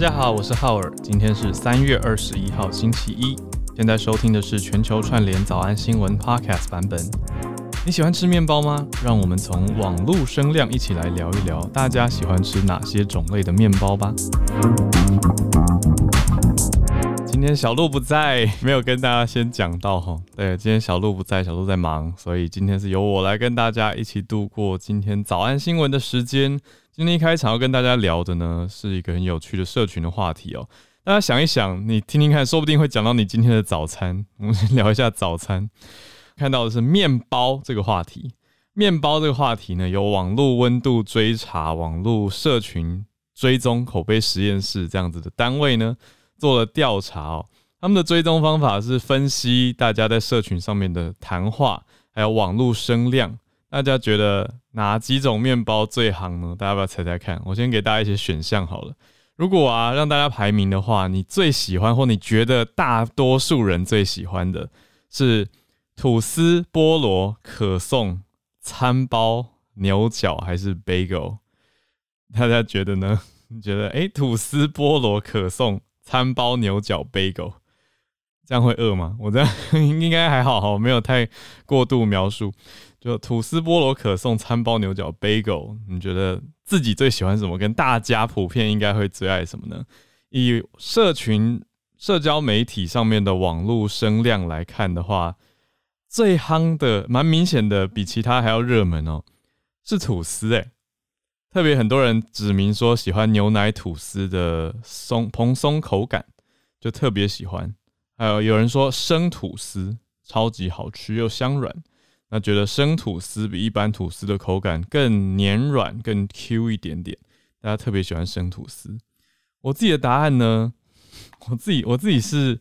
大家好，我是浩尔，今天是三月二十一号星期一。现在收听的是全球串联早安新闻 Podcast 版本。你喜欢吃面包吗？让我们从网络声量一起来聊一聊，大家喜欢吃哪些种类的面包吧。今天小鹿不在，没有跟大家先讲到哈。对，今天小鹿不在，小鹿在忙，所以今天是由我来跟大家一起度过今天早安新闻的时间。今天一开场要跟大家聊的呢，是一个很有趣的社群的话题哦。大家想一想，你听听看，说不定会讲到你今天的早餐。我们先聊一下早餐，看到的是面包这个话题。面包这个话题呢，有网络温度追查、网络社群追踪、口碑实验室这样子的单位呢，做了调查哦。他们的追踪方法是分析大家在社群上面的谈话，还有网络声量。大家觉得哪几种面包最行呢？大家要不要猜猜看？我先给大家一些选项好了。如果啊让大家排名的话，你最喜欢或你觉得大多数人最喜欢的是吐司、菠萝、可颂、餐包、牛角还是 bagel？大家觉得呢？你觉得哎，吐司、菠萝、可颂、餐包、牛角、bagel，这样会饿吗？我这样应该还好哈，没有太过度描述。就吐司、菠萝、可颂、餐包、牛角、bagel，你觉得自己最喜欢什么？跟大家普遍应该会最爱什么呢？以社群、社交媒体上面的网络声量来看的话，最夯的、蛮明显的，比其他还要热门哦，是吐司诶。特别很多人指明说喜欢牛奶吐司的松蓬松口感，就特别喜欢。还有有人说生吐司超级好吃又香软。那觉得生吐司比一般吐司的口感更黏软、更 Q 一点点，大家特别喜欢生吐司。我自己的答案呢，我自己我自己是，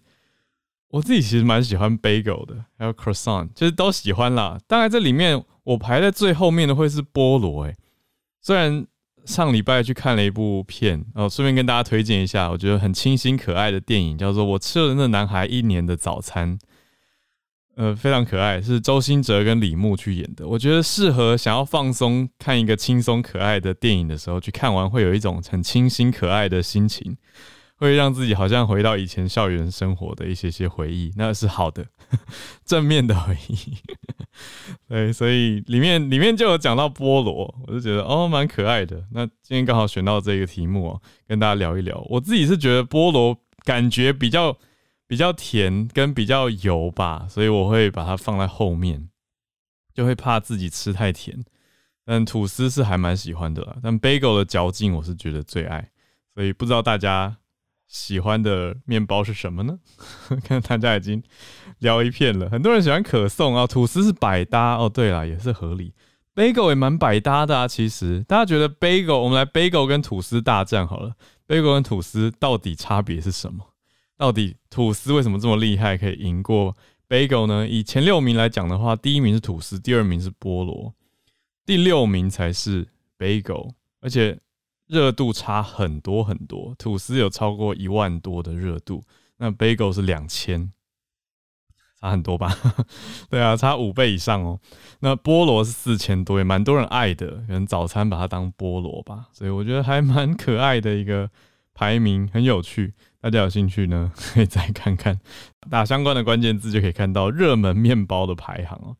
我自己其实蛮喜欢 bagel 的，还有 croissant，其实都喜欢啦。当然这里面我排在最后面的会是菠萝，诶，虽然上礼拜去看了一部片，哦，顺便跟大家推荐一下，我觉得很清新可爱的电影，叫做《我吃了那男孩一年的早餐》。呃，非常可爱，是周星哲跟李牧去演的。我觉得适合想要放松看一个轻松可爱的电影的时候去看完，会有一种很清新可爱的心情，会让自己好像回到以前校园生活的一些些回忆，那是好的，正面的回忆。对，所以里面里面就有讲到菠萝，我就觉得哦，蛮可爱的。那今天刚好选到这个题目哦，跟大家聊一聊。我自己是觉得菠萝感觉比较。比较甜跟比较油吧，所以我会把它放在后面，就会怕自己吃太甜。但吐司是还蛮喜欢的啦，但 bagel 的嚼劲我是觉得最爱，所以不知道大家喜欢的面包是什么呢？看大家已经聊一片了，很多人喜欢可颂啊，吐司是百搭哦。对了，也是合理，bagel 也蛮百搭的啊。其实大家觉得 bagel，我们来 bagel 跟吐司大战好了，bagel 跟吐司到底差别是什么？到底吐司为什么这么厉害，可以赢过 bagel 呢？以前六名来讲的话，第一名是吐司，第二名是菠萝，第六名才是 bagel，而且热度差很多很多。吐司有超过一万多的热度，那 bagel 是两千，差很多吧？对啊，差五倍以上哦。那菠萝是四千多，也蛮多人爱的，可能早餐把它当菠萝吧。所以我觉得还蛮可爱的一个排名，很有趣。大家有兴趣呢，可以再看看，打相关的关键字就可以看到热门面包的排行哦。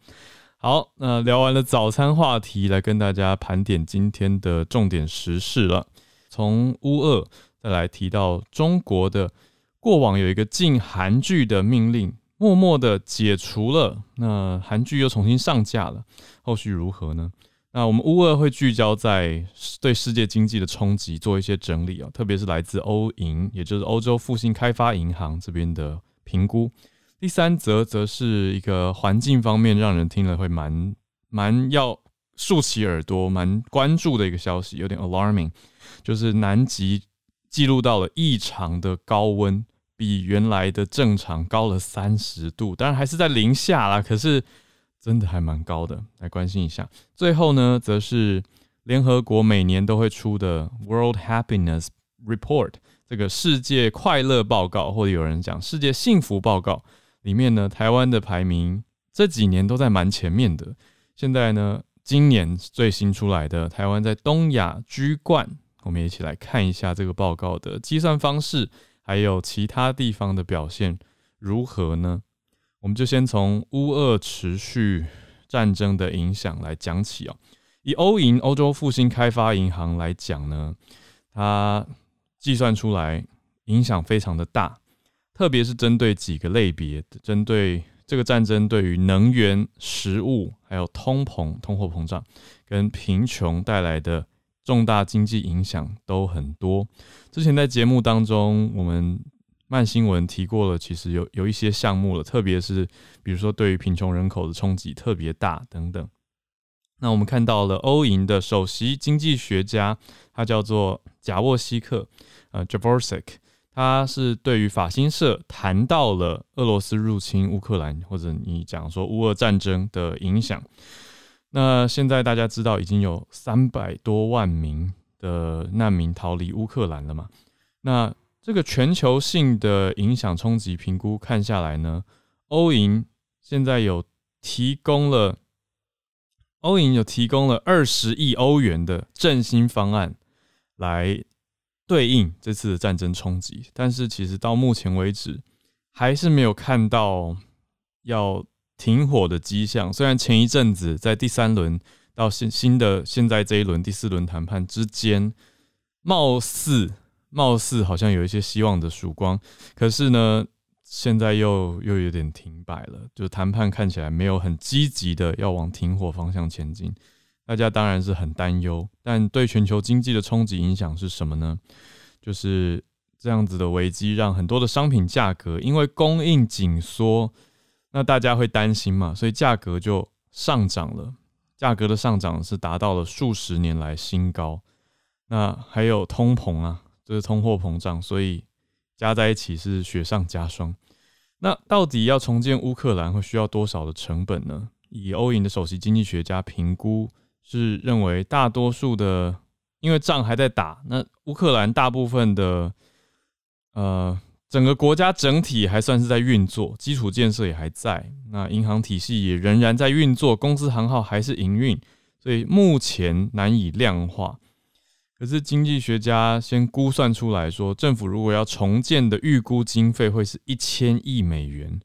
好，那聊完了早餐话题，来跟大家盘点今天的重点时事了。从乌俄再来提到中国的过往有一个禁韩剧的命令，默默的解除了，那韩剧又重新上架了，后续如何呢？那我们乌二会聚焦在对世界经济的冲击做一些整理啊，特别是来自欧银，也就是欧洲复兴开发银行这边的评估。第三则则是一个环境方面，让人听了会蛮蛮要竖起耳朵、蛮关注的一个消息，有点 alarming，就是南极记录到了异常的高温，比原来的正常高了三十度，当然还是在零下啦，可是。真的还蛮高的，来关心一下。最后呢，则是联合国每年都会出的 World Happiness Report，这个世界快乐报告，或者有人讲世界幸福报告里面呢，台湾的排名这几年都在蛮前面的。现在呢，今年最新出来的台湾在东亚居冠，我们一起来看一下这个报告的计算方式，还有其他地方的表现如何呢？我们就先从乌俄持续战争的影响来讲起哦。以欧银欧洲复兴开发银行来讲呢，它计算出来影响非常的大，特别是针对几个类别，针对这个战争对于能源、食物，还有通膨、通货膨胀跟贫穷带来的重大经济影响都很多。之前在节目当中，我们慢新闻提过了，其实有有一些项目了，特别是比如说对于贫穷人口的冲击特别大等等。那我们看到了欧银的首席经济学家，他叫做贾沃西克，呃 j a v o r s i k 他是对于法新社谈到了俄罗斯入侵乌克兰，或者你讲说乌俄战争的影响。那现在大家知道已经有三百多万名的难民逃离乌克兰了嘛？那这个全球性的影响冲击评估看下来呢，欧银现在有提供了，欧银有提供了二十亿欧元的振兴方案来对应这次的战争冲击，但是其实到目前为止还是没有看到要停火的迹象。虽然前一阵子在第三轮到新新的现在这一轮第四轮谈判之间，貌似。貌似好像有一些希望的曙光，可是呢，现在又又有点停摆了。就谈判看起来没有很积极的要往停火方向前进，大家当然是很担忧。但对全球经济的冲击影响是什么呢？就是这样子的危机让很多的商品价格因为供应紧缩，那大家会担心嘛，所以价格就上涨了。价格的上涨是达到了数十年来新高。那还有通膨啊。就是通货膨胀，所以加在一起是雪上加霜。那到底要重建乌克兰会需要多少的成本呢？以欧银的首席经济学家评估是认为，大多数的因为仗还在打，那乌克兰大部分的呃整个国家整体还算是在运作，基础建设也还在，那银行体系也仍然在运作，公司行号还是营运，所以目前难以量化。可是经济学家先估算出来说，政府如果要重建的预估经费会是一千亿美元，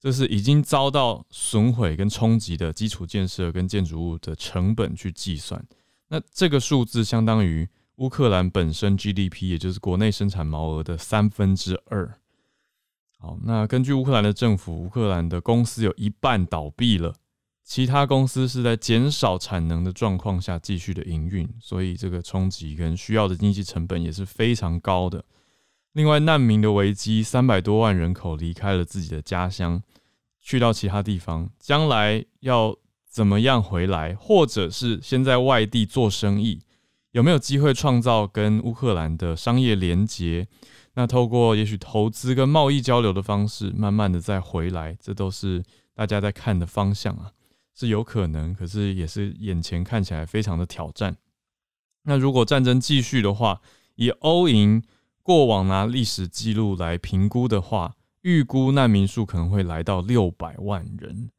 这是已经遭到损毁跟冲击的基础建设跟建筑物的成本去计算。那这个数字相当于乌克兰本身 GDP，也就是国内生产毛额的三分之二。好，那根据乌克兰的政府，乌克兰的公司有一半倒闭了。其他公司是在减少产能的状况下继续的营运，所以这个冲击跟需要的经济成本也是非常高的。另外，难民的危机，三百多万人口离开了自己的家乡，去到其他地方，将来要怎么样回来，或者是先在外地做生意，有没有机会创造跟乌克兰的商业连结？那透过也许投资跟贸易交流的方式，慢慢的再回来，这都是大家在看的方向啊。是有可能，可是也是眼前看起来非常的挑战。那如果战争继续的话，以欧银过往拿历史记录来评估的话，预估难民数可能会来到六百万人。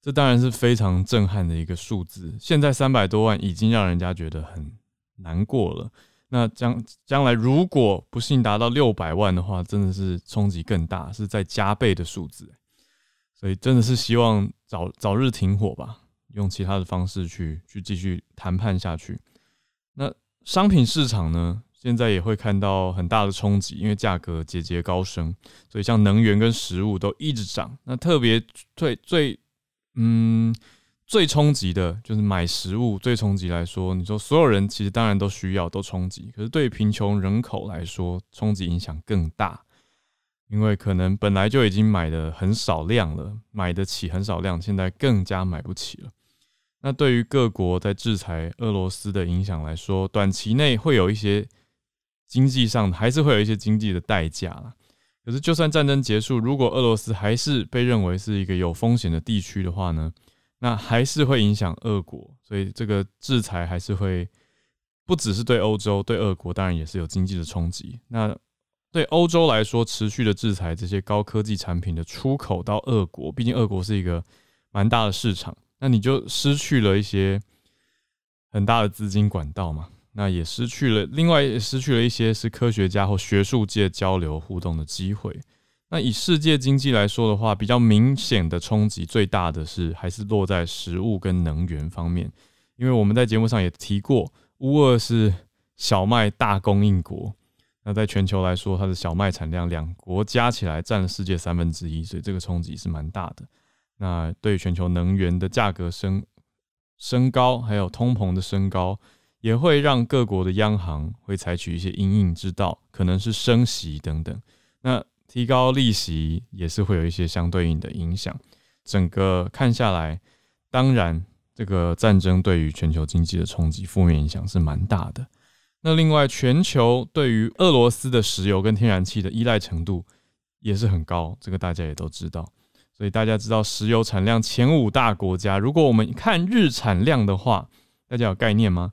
这当然是非常震撼的一个数字。现在三百多万已经让人家觉得很难过了。那将将来如果不幸达到六百万的话，真的是冲击更大，是在加倍的数字。所以真的是希望早早日停火吧，用其他的方式去去继续谈判下去。那商品市场呢，现在也会看到很大的冲击，因为价格节节高升，所以像能源跟食物都一直涨。那特别最最嗯最冲击的就是买食物，最冲击来说，你说所有人其实当然都需要都冲击，可是对贫穷人口来说，冲击影响更大。因为可能本来就已经买的很少量了，买得起很少量，现在更加买不起了。那对于各国在制裁俄罗斯的影响来说，短期内会有一些经济上还是会有一些经济的代价了。可是就算战争结束，如果俄罗斯还是被认为是一个有风险的地区的话呢，那还是会影响俄国。所以这个制裁还是会不只是对欧洲，对俄国当然也是有经济的冲击。那对欧洲来说，持续的制裁这些高科技产品的出口到俄国，毕竟俄国是一个蛮大的市场，那你就失去了一些很大的资金管道嘛。那也失去了，另外也失去了一些是科学家或学术界交流互动的机会。那以世界经济来说的话，比较明显的冲击最大的是还是落在食物跟能源方面，因为我们在节目上也提过，乌俄是小麦大供应国，那在全球来说，它的小麦产量两国加起来占了世界三分之一，所以这个冲击是蛮大的。那对全球能源的价格升升高，还有通膨的升高，也会让各国的央行会采取一些因应之道，可能是升息等等。那提高利息也是会有一些相对应的影响。整个看下来，当然这个战争对于全球经济的冲击负面影响是蛮大的。那另外，全球对于俄罗斯的石油跟天然气的依赖程度也是很高，这个大家也都知道。所以大家知道石油产量前五大国家，如果我们看日产量的话，大家有概念吗？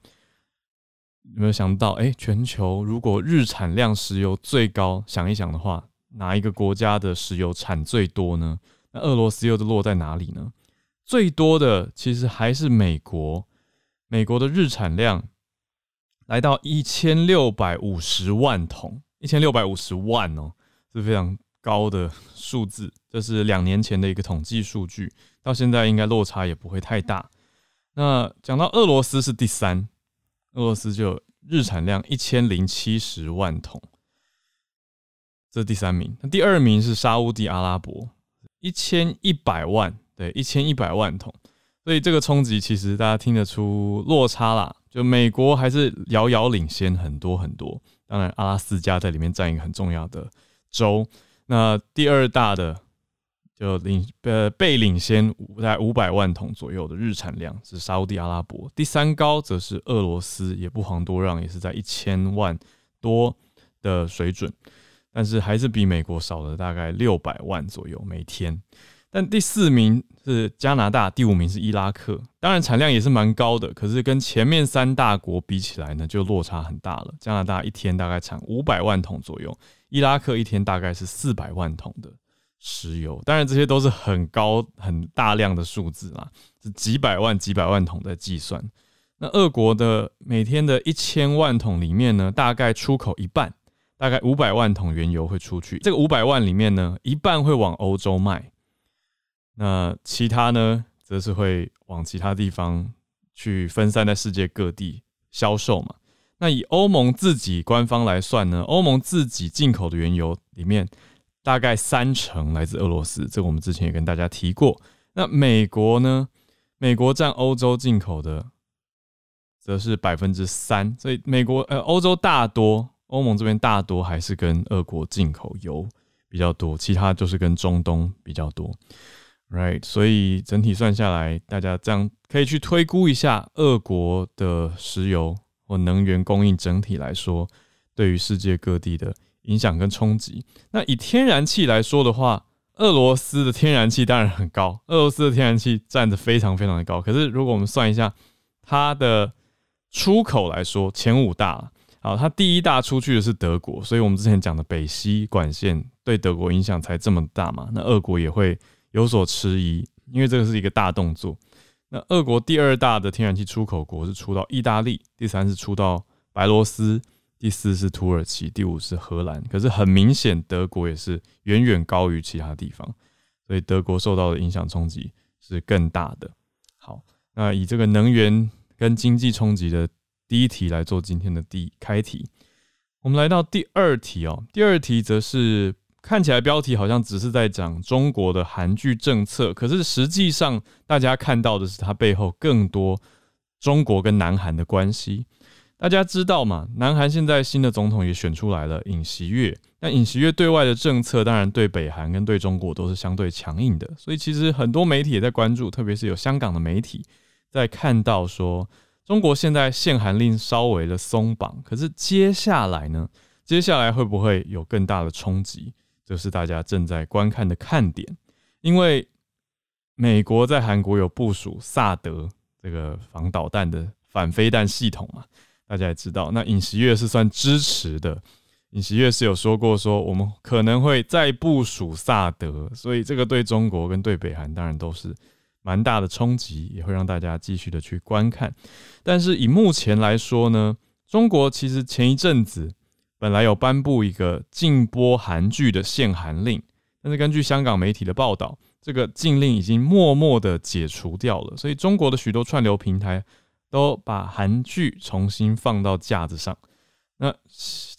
有没有想到？哎，全球如果日产量石油最高，想一想的话，哪一个国家的石油产最多呢？那俄罗斯又是落在哪里呢？最多的其实还是美国，美国的日产量来到一千六百五十万桶，一千六百五十万哦，是非常。高的数字，这是两年前的一个统计数据，到现在应该落差也不会太大。那讲到俄罗斯是第三，俄罗斯就日产量一千零七十万桶，这是第三名。那第二名是沙地阿拉伯，一千一百万，对，一千一百万桶。所以这个冲击其实大家听得出落差啦，就美国还是遥遥领先很多很多。当然，阿拉斯加在里面占一个很重要的州。那第二大的就领呃被领先在五百万桶左右的日产量是沙地阿拉伯，第三高则是俄罗斯，也不遑多让，也是在一千万多的水准，但是还是比美国少了大概六百万左右每天。但第四名是加拿大，第五名是伊拉克，当然产量也是蛮高的，可是跟前面三大国比起来呢，就落差很大了。加拿大一天大概产五百万桶左右。伊拉克一天大概是四百万桶的石油，当然这些都是很高很大量的数字啦，是几百万几百万桶在计算。那俄国的每天的一千万桶里面呢，大概出口一半，大概五百万桶原油会出去。这个五百万里面呢，一半会往欧洲卖，那其他呢，则是会往其他地方去分散在世界各地销售嘛。那以欧盟自己官方来算呢，欧盟自己进口的原油里面，大概三成来自俄罗斯，这个我们之前也跟大家提过。那美国呢？美国占欧洲进口的，则是百分之三，所以美国呃欧洲大多，欧盟这边大多还是跟俄国进口油比较多，其他就是跟中东比较多，right？所以整体算下来，大家这样可以去推估一下，俄国的石油。或能源供应整体来说，对于世界各地的影响跟冲击。那以天然气来说的话，俄罗斯的天然气当然很高，俄罗斯的天然气占的非常非常的高。可是如果我们算一下它的出口来说，前五大，好，它第一大出去的是德国，所以我们之前讲的北溪管线对德国影响才这么大嘛。那俄国也会有所迟疑，因为这个是一个大动作。那俄国第二大的天然气出口国是出到意大利，第三是出到白罗斯，第四是土耳其，第五是荷兰。可是很明显，德国也是远远高于其他地方，所以德国受到的影响冲击是更大的。好，那以这个能源跟经济冲击的第一题来做今天的第开题，我们来到第二题哦。第二题则是。看起来标题好像只是在讲中国的韩剧政策，可是实际上大家看到的是它背后更多中国跟南韩的关系。大家知道嘛？南韩现在新的总统也选出来了，尹锡悦。那尹锡悦对外的政策当然对北韩跟对中国都是相对强硬的，所以其实很多媒体也在关注，特别是有香港的媒体在看到说中国现在限韩令稍微的松绑，可是接下来呢？接下来会不会有更大的冲击？这是大家正在观看的看点，因为美国在韩国有部署萨德这个防导弹的反飞弹系统嘛，大家也知道。那尹锡悦是算支持的，尹锡悦是有说过说我们可能会再部署萨德，所以这个对中国跟对北韩当然都是蛮大的冲击，也会让大家继续的去观看。但是以目前来说呢，中国其实前一阵子本来有颁布一个禁播韩剧的限韩令，但是根据香港媒体的报道，这个禁令已经默默的解除掉了。所以中国的许多串流平台都把韩剧重新放到架子上。那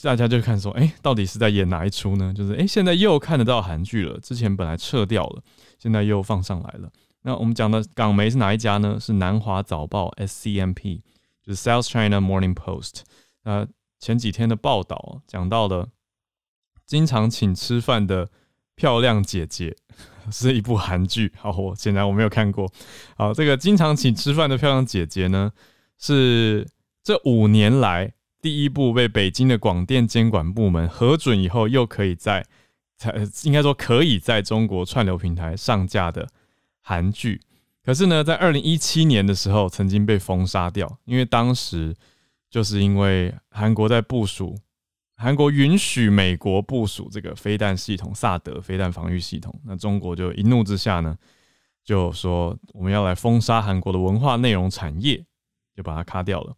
大家就看说，哎，到底是在演哪一出呢？就是哎，现在又看得到韩剧了，之前本来撤掉了，现在又放上来了。那我们讲的港媒是哪一家呢？是南华早报 （SCMP），就是 South China Morning Post。那前几天的报道讲到了经常请吃饭的漂亮姐姐，是一部韩剧。好，我显然我没有看过。好，这个经常请吃饭的漂亮姐姐呢，是这五年来。第一部被北京的广电监管部门核准以后，又可以在才应该说可以在中国串流平台上架的韩剧，可是呢，在二零一七年的时候曾经被封杀掉，因为当时就是因为韩国在部署，韩国允许美国部署这个飞弹系统萨德飞弹防御系统，那中国就一怒之下呢，就说我们要来封杀韩国的文化内容产业，就把它卡掉了。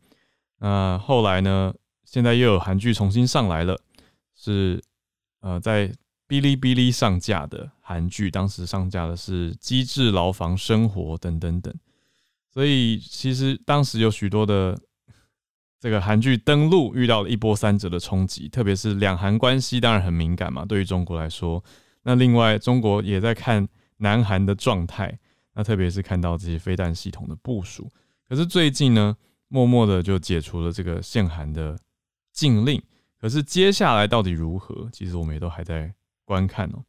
那后来呢？现在又有韩剧重新上来了，是呃在哔哩哔哩上架的韩剧，当时上架的是《机智牢房生活》等等等。所以其实当时有许多的这个韩剧登陆遇到了一波三折的冲击，特别是两韩关系当然很敏感嘛，对于中国来说。那另外中国也在看南韩的状态，那特别是看到这些飞弹系统的部署。可是最近呢？默默的就解除了这个限韩的禁令，可是接下来到底如何？其实我们也都还在观看哦。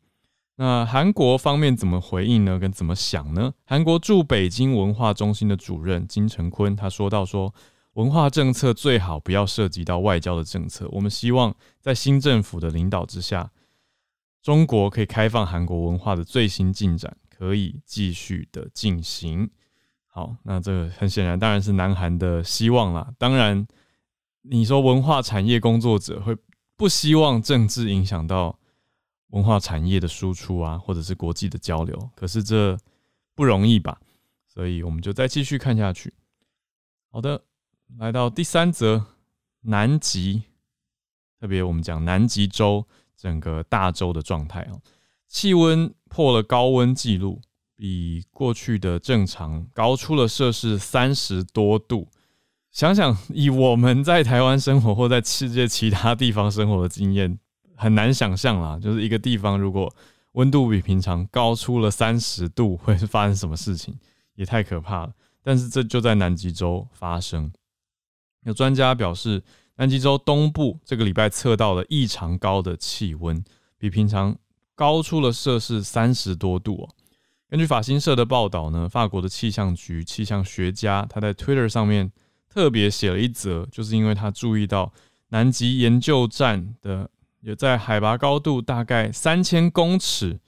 那韩国方面怎么回应呢？跟怎么想呢？韩国驻北京文化中心的主任金成坤他说到：说文化政策最好不要涉及到外交的政策。我们希望在新政府的领导之下，中国可以开放韩国文化的最新进展，可以继续的进行。好，那这个很显然当然是南韩的希望啦。当然，你说文化产业工作者会不希望政治影响到文化产业的输出啊，或者是国际的交流，可是这不容易吧？所以我们就再继续看下去。好的，来到第三则，南极，特别我们讲南极洲整个大洲的状态哦，气温破了高温记录。比过去的正常高出了摄氏三十多度。想想以我们在台湾生活或在世界其他地方生活的经验，很难想象啦。就是一个地方如果温度比平常高出了三十度，会发生什么事情？也太可怕了。但是这就在南极洲发生。有专家表示，南极洲东部这个礼拜测到了异常高的气温，比平常高出了摄氏三十多度。根据法新社的报道呢，法国的气象局气象学家他在 Twitter 上面特别写了一则，就是因为他注意到南极研究站的有在海拔高度大概三千公尺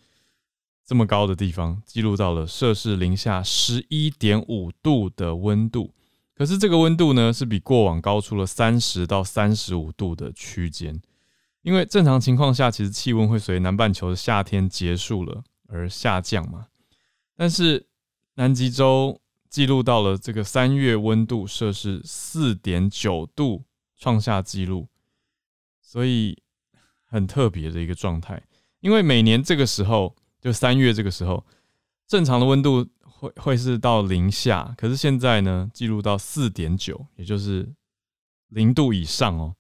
这么高的地方记录到了摄氏零下十一点五度的温度，可是这个温度呢是比过往高出了三十到三十五度的区间，因为正常情况下其实气温会随南半球的夏天结束了而下降嘛。但是南极洲记录到了这个三月温度摄氏四点九度，创下纪录，所以很特别的一个状态。因为每年这个时候，就三月这个时候，正常的温度会会是到零下，可是现在呢，记录到四点九，也就是零度以上哦，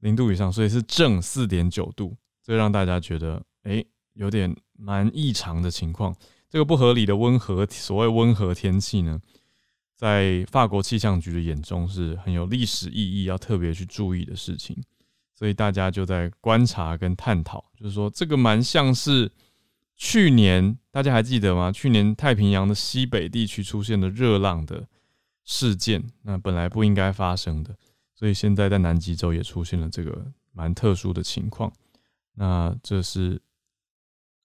零度以上，所以是正四点九度，这让大家觉得哎，有点蛮异常的情况。这个不合理的温和，所谓温和天气呢，在法国气象局的眼中是很有历史意义，要特别去注意的事情。所以大家就在观察跟探讨，就是说这个蛮像是去年大家还记得吗？去年太平洋的西北地区出现了热浪的事件，那本来不应该发生的，所以现在在南极洲也出现了这个蛮特殊的情况。那这是。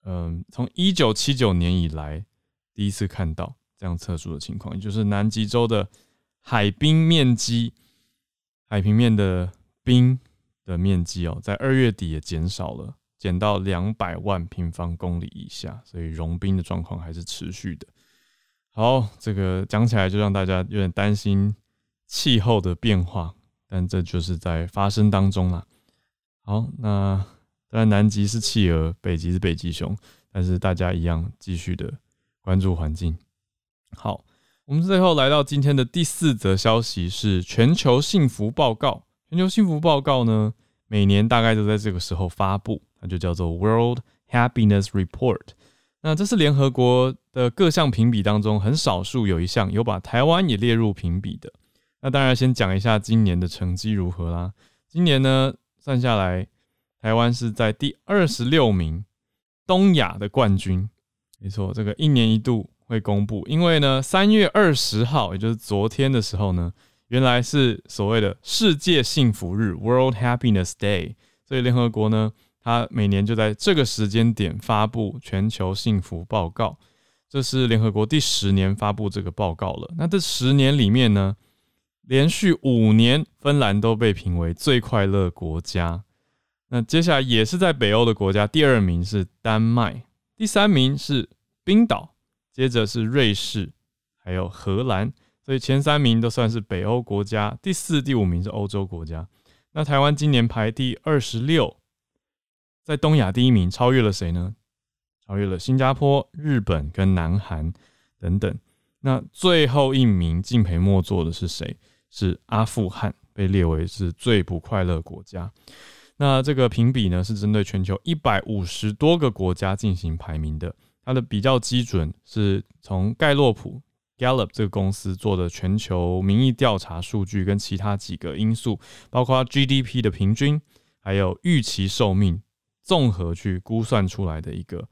嗯，从一九七九年以来，第一次看到这样特殊的情况，也就是南极洲的海冰面积，海平面的冰的面积哦，在二月底也减少了，减到两百万平方公里以下，所以融冰的状况还是持续的。好，这个讲起来就让大家有点担心气候的变化，但这就是在发生当中啦。好，那当然南极是企鹅，北极是北极熊，但是大家一样继续的关注环境。好，我们最后来到今天的第四则消息是全球幸福报告。全球幸福报告呢，每年大概都在这个时候发布，它就叫做 World Happiness Report。那这是联合国的各项评比当中很少数有一项有把台湾也列入评比的。那当然先讲一下今年的成绩如何啦。今年呢，算下来，台湾是在第二十六名，东亚的冠军。没错，这个一年一度会公布，因为呢，三月二十号，也就是昨天的时候呢，原来是所谓的世界幸福日 （World Happiness Day），所以联合国呢。他每年就在这个时间点发布全球幸福报告，这是联合国第十年发布这个报告了。那这十年里面呢，连续五年芬兰都被评为最快乐国家。那接下来也是在北欧的国家，第二名是丹麦，第三名是冰岛，接着是瑞士，还有荷兰。所以前三名都算是北欧国家，第四、第五名是欧洲国家。那台湾今年排第二十六。在东亚第一名，超越了谁呢？超越了新加坡、日本跟南韩等等。那最后一名敬陪末座的是谁？是阿富汗，被列为是最不快乐国家。那这个评比呢，是针对全球一百五十多个国家进行排名的。它的比较基准是从盖洛普 （Gallup） 这个公司做的全球民意调查数据，跟其他几个因素，包括 GDP 的平均，还有预期寿命。综合去估算出来的一个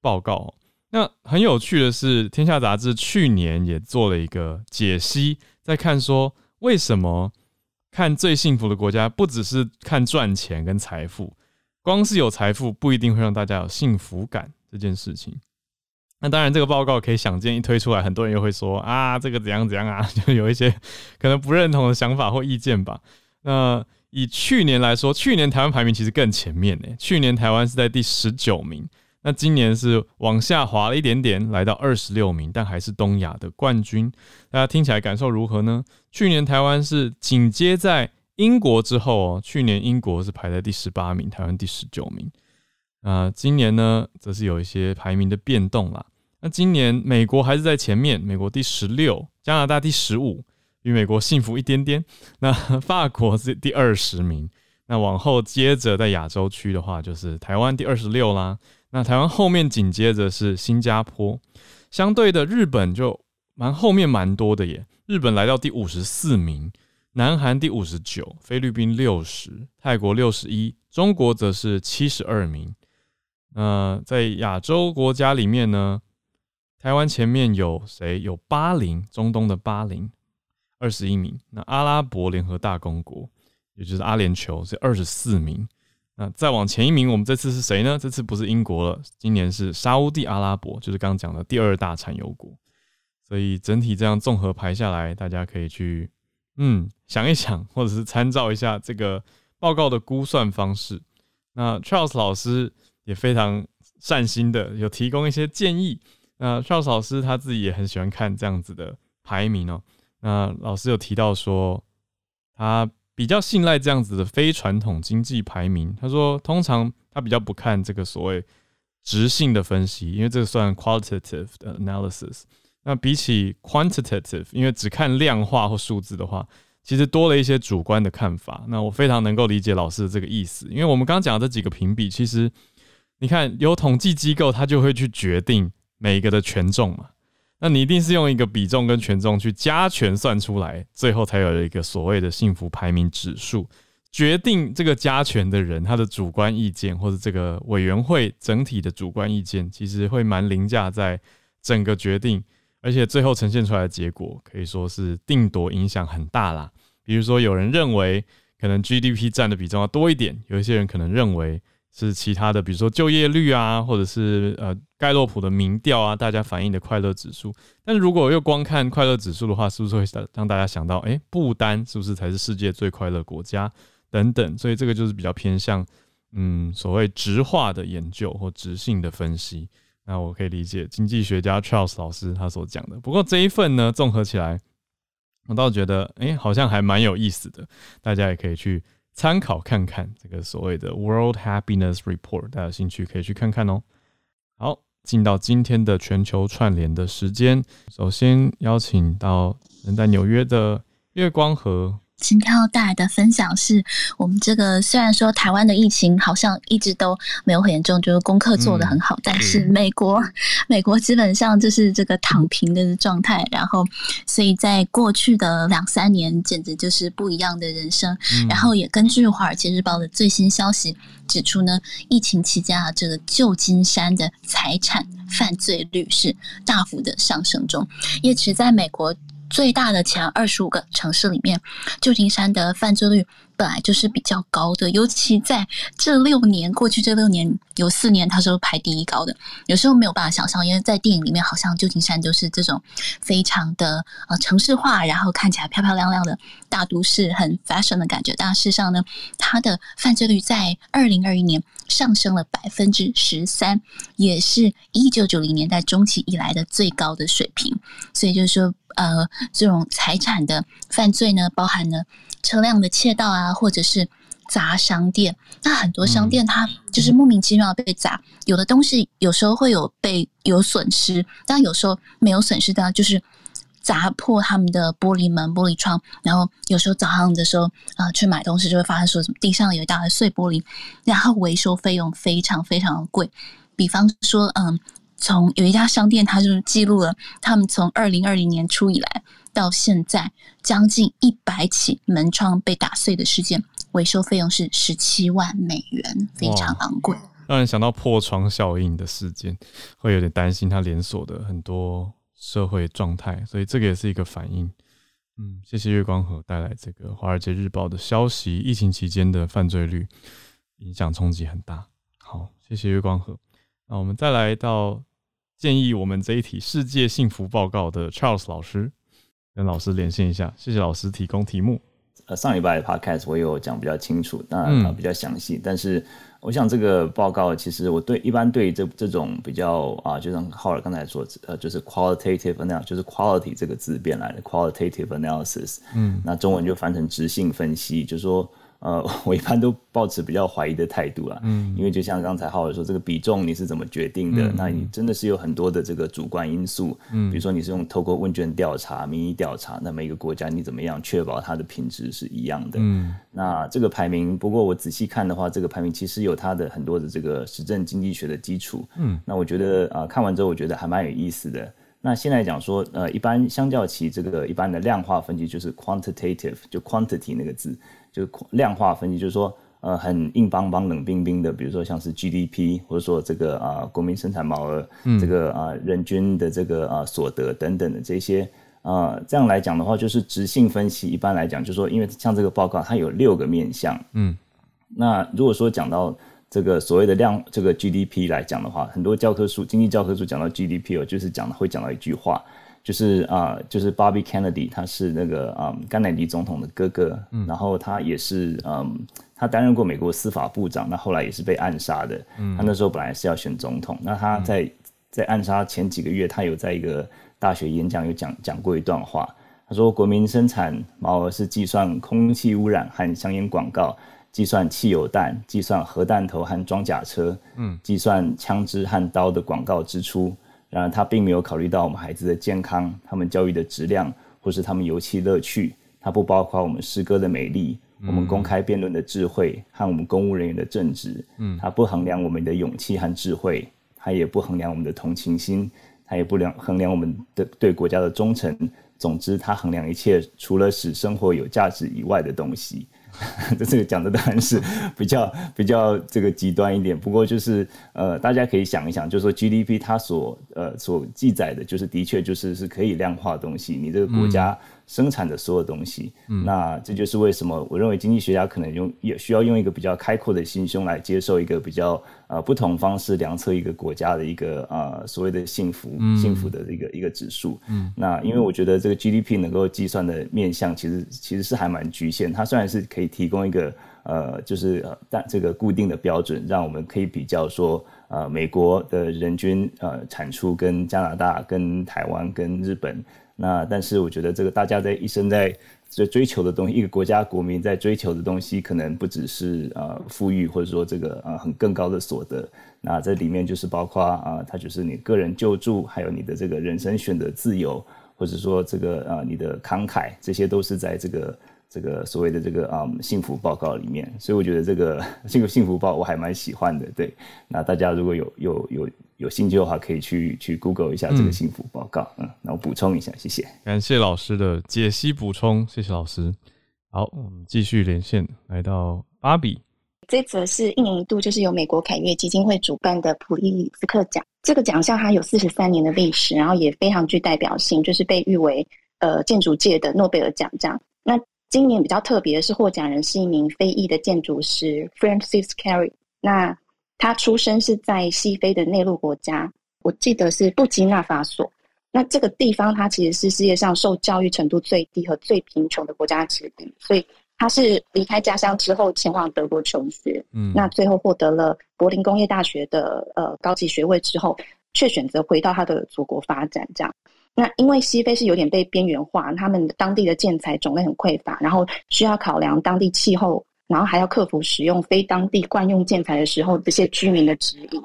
报告。那很有趣的是，《天下杂志》去年也做了一个解析，在看说为什么看最幸福的国家，不只是看赚钱跟财富，光是有财富不一定会让大家有幸福感这件事情。那当然，这个报告可以想见一推出来，很多人又会说啊，这个怎样怎样啊，就有一些可能不认同的想法或意见吧。那以去年来说，去年台湾排名其实更前面呢。去年台湾是在第十九名，那今年是往下滑了一点点，来到二十六名，但还是东亚的冠军。大家听起来感受如何呢？去年台湾是紧接在英国之后哦，去年英国是排在第十八名，台湾第十九名。那今年呢，则是有一些排名的变动啦。那今年美国还是在前面，美国第十六，加拿大第十五。比美国幸福一点点，那 法国是第二十名，那往后接着在亚洲区的话，就是台湾第二十六啦。那台湾后面紧接着是新加坡，相对的日本就蛮后面蛮多的耶。日本来到第五十四名，南韩第五十九，菲律宾六十，泰国六十一，中国则是七十二名。那在亚洲国家里面呢，台湾前面有谁？有巴林，中东的巴林。二十一名，那阿拉伯联合大公国，也就是阿联酋是二十四名。那再往前一名，我们这次是谁呢？这次不是英国了，今年是沙地阿拉伯，就是刚刚讲的第二大产油国。所以整体这样综合排下来，大家可以去嗯想一想，或者是参照一下这个报告的估算方式。那 Charles 老师也非常善心的有提供一些建议。那 Charles 老师他自己也很喜欢看这样子的排名哦。那老师有提到说，他比较信赖这样子的非传统经济排名。他说，通常他比较不看这个所谓直性的分析，因为这个算 qualitative 的 analysis。那比起 quantitative，因为只看量化或数字的话，其实多了一些主观的看法。那我非常能够理解老师的这个意思，因为我们刚刚讲的这几个评比，其实你看有统计机构，他就会去决定每一个的权重嘛。那你一定是用一个比重跟权重去加权算出来，最后才有了一个所谓的幸福排名指数。决定这个加权的人，他的主观意见或者这个委员会整体的主观意见，其实会蛮凌驾在整个决定，而且最后呈现出来的结果可以说是定夺影响很大啦。比如说，有人认为可能 GDP 占的比重要多一点，有一些人可能认为。是其他的，比如说就业率啊，或者是呃盖洛普的民调啊，大家反映的快乐指数。但是如果又光看快乐指数的话，是不是会让大家想到，哎，不丹是不是才是世界最快乐国家等等？所以这个就是比较偏向嗯所谓直化的研究或直性的分析。那我可以理解经济学家 Charles 老师他所讲的。不过这一份呢，综合起来，我倒觉得，哎，好像还蛮有意思的，大家也可以去参考看看这个所谓的 World Happiness Report，大家有兴趣可以去看看哦。好，进到今天的全球串联的时间，首先邀请到人在纽约的月光河。今天要带来的分享是我们这个虽然说台湾的疫情好像一直都没有很严重，就是功课做得很好，但是美国 美国基本上就是这个躺平的状态，然后所以在过去的两三年简直就是不一样的人生。然后也根据《华尔街日报》的最新消息指出呢，疫情期间啊，这个旧金山的财产犯罪率是大幅的上升中，也只在美国。最大的前二十五个城市里面，旧金山的犯罪率本来就是比较高的，尤其在这六年过去这六年有四年它是排第一高的。有时候没有办法想象，因为在电影里面好像旧金山就是这种非常的呃城市化，然后看起来漂漂亮亮的大都市，很 fashion 的感觉。但事实上呢，它的犯罪率在二零二一年上升了百分之十三，也是一九九零年代中期以来的最高的水平。所以就是说。呃，这种财产的犯罪呢，包含了车辆的窃盗啊，或者是砸商店。那很多商店它就是莫名其妙被砸，有的东西有时候会有被有损失，但有时候没有损失的，就是砸破他们的玻璃门、玻璃窗。然后有时候早上的时候啊，去买东西就会发现说，什么地上有一大堆碎玻璃，然后维修费用非常非常的贵。比方说，嗯。从有一家商店，它就是记录了他们从二零二零年初以来到现在将近一百起门窗被打碎的事件，维修费用是十七万美元，非常昂贵。让人想到破窗效应的事件，会有点担心它连锁的很多社会状态，所以这个也是一个反应。嗯，谢谢月光河带来这个《华尔街日报》的消息，疫情期间的犯罪率影响冲击很大。好，谢谢月光河。那我们再来到。建议我们这一题世界幸福报告的 Charles 老师跟老师连线一下，谢谢老师提供题目。呃，上礼拜的 Podcast 我有讲比较清楚，那比较详细。但是我想这个报告其实我对一般对这这种比较啊，就像浩尔刚才说，呃，就是 qualitative analysis，就是 quality 这个字变来的 qualitative analysis。嗯，那中文就翻成直性分析，就是说。呃，我一般都保持比较怀疑的态度啊，嗯，因为就像刚才浩尔说，这个比重你是怎么决定的？那你真的是有很多的这个主观因素，嗯，比如说你是用透过问卷调查、民意调查，那每个国家你怎么样确保它的品质是一样的？嗯，那这个排名，不过我仔细看的话，这个排名其实有它的很多的这个实证经济学的基础，嗯，那我觉得啊，看完之后我觉得还蛮有意思的。那现在讲说，呃，一般相较起这个一般的量化分析，就是 quantitative，就 quantity 那个字。就量化分析，就是说，呃，很硬邦邦、冷冰冰的，比如说像是 GDP，或者说这个啊，国民生产毛额，这个啊，人均的这个啊所得等等的这些啊，这样来讲的话，就是直性分析。一般来讲，就是说，因为像这个报告，它有六个面向，嗯，那如果说讲到这个所谓的量，这个 GDP 来讲的话，很多教科书、经济教科书讲到 GDP 哦，就是讲会讲到一句话。就是啊，就是 Bobby Kennedy，他是那个啊甘乃迪总统的哥哥，然后他也是嗯，他担任过美国司法部长，那后来也是被暗杀的。他那时候本来是要选总统，那他在在暗杀前几个月，他有在一个大学演讲有讲讲过一段话，他说国民生产毛额是计算空气污染和香烟广告，计算汽油弹，计算核弹头和装甲车，嗯，计算枪支和刀的广告支出。然而，他并没有考虑到我们孩子的健康、他们教育的质量，或是他们游戏乐趣。它不包括我们诗歌的美丽、我们公开辩论的智慧和我们公务人员的正直。嗯，它不衡量我们的勇气和智慧，它也不衡量我们的同情心，它也不量衡量我们的对国家的忠诚。总之，它衡量一切除了使生活有价值以外的东西。这 这个讲的当然是比较比较这个极端一点，不过就是呃，大家可以想一想，就是说 GDP 它所呃所记载的，就是的确就是是可以量化东西，你这个国家。生产的所有东西，那这就是为什么我认为经济学家可能用也需要用一个比较开阔的心胸来接受一个比较呃不同方式量测一个国家的一个呃所谓的幸福幸福的一个一个指数。那因为我觉得这个 GDP 能够计算的面向其实其实是还蛮局限，它虽然是可以提供一个呃，就是但这个固定的标准，让我们可以比较说，呃，美国的人均呃产出跟加拿大、跟台湾、跟日本。那但是我觉得这个大家在一生在在追求的东西，一个国家国民在追求的东西，可能不只是呃富裕，或者说这个呃很更高的所得。那这里面就是包括啊，它就是你个人救助，还有你的这个人生选择自由，或者说这个呃你的慷慨，这些都是在这个这个所谓的这个啊幸福报告里面。所以我觉得这个幸福幸福报我还蛮喜欢的。对，那大家如果有有有。有兴趣的话，可以去去 Google 一下这个幸福报告。嗯，那我补充一下，谢谢。感谢老师的解析补充，谢谢老师。好，我们继续连线，来到芭比。这则是一年一度，就是由美国凯悦基金会主办的普利兹克奖。这个奖项它有四十三年的历史，然后也非常具代表性，就是被誉为呃建筑界的诺贝尔奖这样。那今年比较特别的是，获奖人是一名非裔的建筑师 Francis Carey。那他出生是在西非的内陆国家，我记得是布基纳法索。那这个地方，它其实是世界上受教育程度最低和最贫穷的国家之一。所以他是离开家乡之后前往德国求学，嗯，那最后获得了柏林工业大学的呃高级学位之后，却选择回到他的祖国发展。这样，那因为西非是有点被边缘化，他们当地的建材种类很匮乏，然后需要考量当地气候。然后还要克服使用非当地惯用建材的时候这些居民的质疑，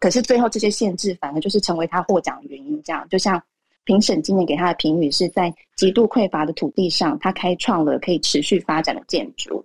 可是最后这些限制反而就是成为他获奖的原因。这样，就像评审今年给他的评语是在极度匮乏的土地上，他开创了可以持续发展的建筑。